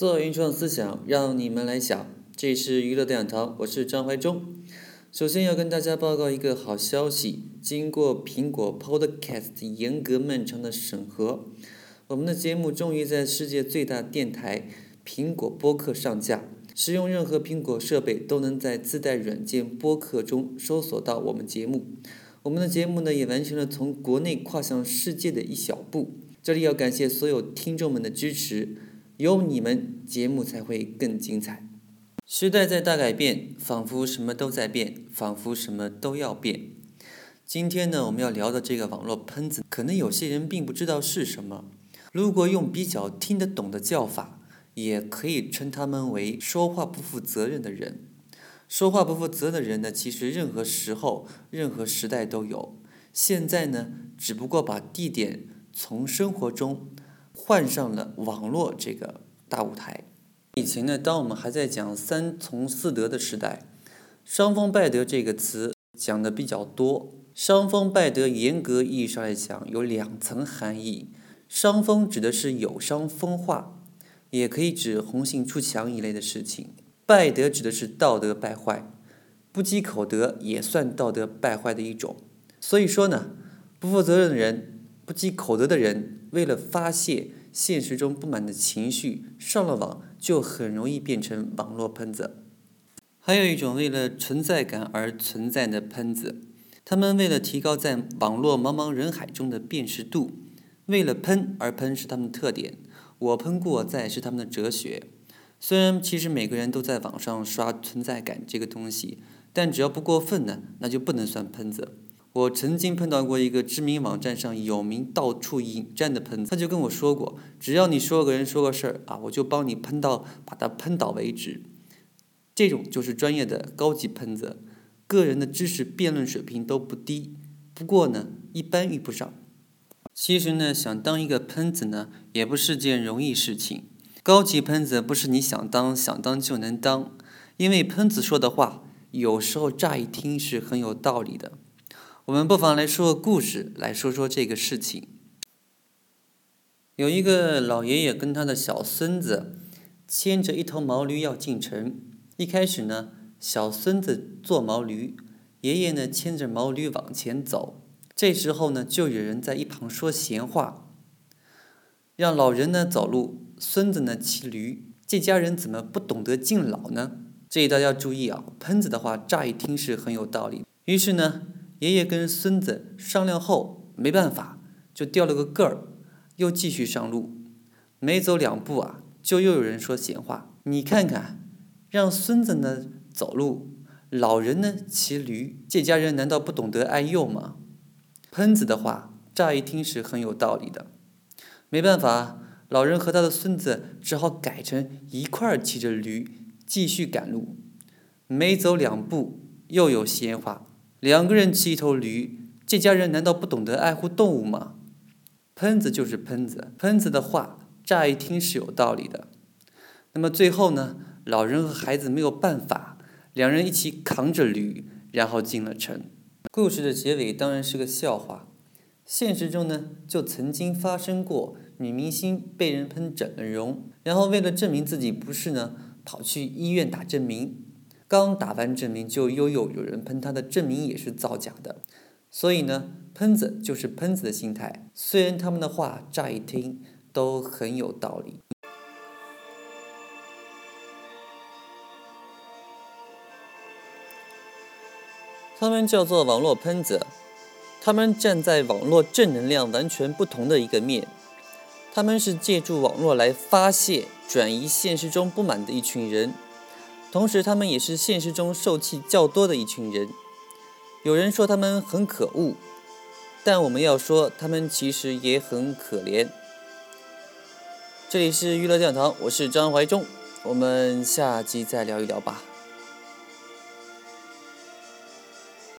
做原创思想，让你们来想。这里是娱乐讲堂，我是张怀忠。首先要跟大家报告一个好消息：经过苹果 Podcast 严格漫长的审核，我们的节目终于在世界最大电台苹果播客上架。使用任何苹果设备都能在自带软件播客中搜索到我们节目。我们的节目呢，也完成了从国内跨向世界的一小步。这里要感谢所有听众们的支持。有你们，节目才会更精彩。时代在大改变，仿佛什么都在变，仿佛什么都要变。今天呢，我们要聊的这个网络喷子，可能有些人并不知道是什么。如果用比较听得懂的叫法，也可以称他们为说话不负责任的人。说话不负责任的人呢，其实任何时候、任何时代都有。现在呢，只不过把地点从生活中。换上了网络这个大舞台。以前呢，当我们还在讲三从四德的时代，伤风败德这个词讲的比较多。伤风败德严格意义上来讲有两层含义：伤风指的是有伤风化，也可以指红杏出墙一类的事情；败德指的是道德败坏，不积口德也算道德败坏的一种。所以说呢，不负责任的人、不积口德的人，为了发泄。现实中不满的情绪上了网，就很容易变成网络喷子。还有一种为了存在感而存在的喷子，他们为了提高在网络茫茫人海中的辨识度，为了喷而喷是他们的特点。我喷故我在是他们的哲学。虽然其实每个人都在网上刷存在感这个东西，但只要不过分呢，那就不能算喷子。我曾经碰到过一个知名网站上有名、到处引战的喷子，他就跟我说过，只要你说个人说个事儿啊，我就帮你喷到把他喷倒为止。这种就是专业的高级喷子，个人的知识辩论水平都不低，不过呢，一般遇不上。其实呢，想当一个喷子呢，也不是件容易事情。高级喷子不是你想当想当就能当，因为喷子说的话，有时候乍一听是很有道理的。我们不妨来说个故事，来说说这个事情。有一个老爷爷跟他的小孙子牵着一头毛驴要进城。一开始呢，小孙子坐毛驴，爷爷呢牵着毛驴往前走。这时候呢，就有人在一旁说闲话，让老人呢走路，孙子呢骑驴。这家人怎么不懂得敬老呢？这里大家注意啊，喷子的话乍一听是很有道理。于是呢。爷爷跟孙子商量后，没办法，就掉了个个儿，又继续上路。没走两步啊，就又有人说闲话。你看看，让孙子呢走路，老人呢骑驴，这家人难道不懂得爱幼吗？喷子的话，乍一听是很有道理的。没办法，老人和他的孙子只好改成一块儿骑着驴继续赶路。没走两步，又有闲话。两个人骑一头驴，这家人难道不懂得爱护动物吗？喷子就是喷子，喷子的话乍一听是有道理的。那么最后呢？老人和孩子没有办法，两人一起扛着驴，然后进了城。故事的结尾当然是个笑话。现实中呢，就曾经发生过女明星被人喷整了容，然后为了证明自己不是呢，跑去医院打证明。刚打完证明，就又有有人喷他的证明也是造假的，所以呢，喷子就是喷子的心态。虽然他们的话乍一听都很有道理，他们叫做网络喷子，他们站在网络正能量完全不同的一个面，他们是借助网络来发泄、转移现实中不满的一群人。同时，他们也是现实中受气较多的一群人。有人说他们很可恶，但我们要说，他们其实也很可怜。这里是娱乐讲堂，我是张怀忠，我们下期再聊一聊吧。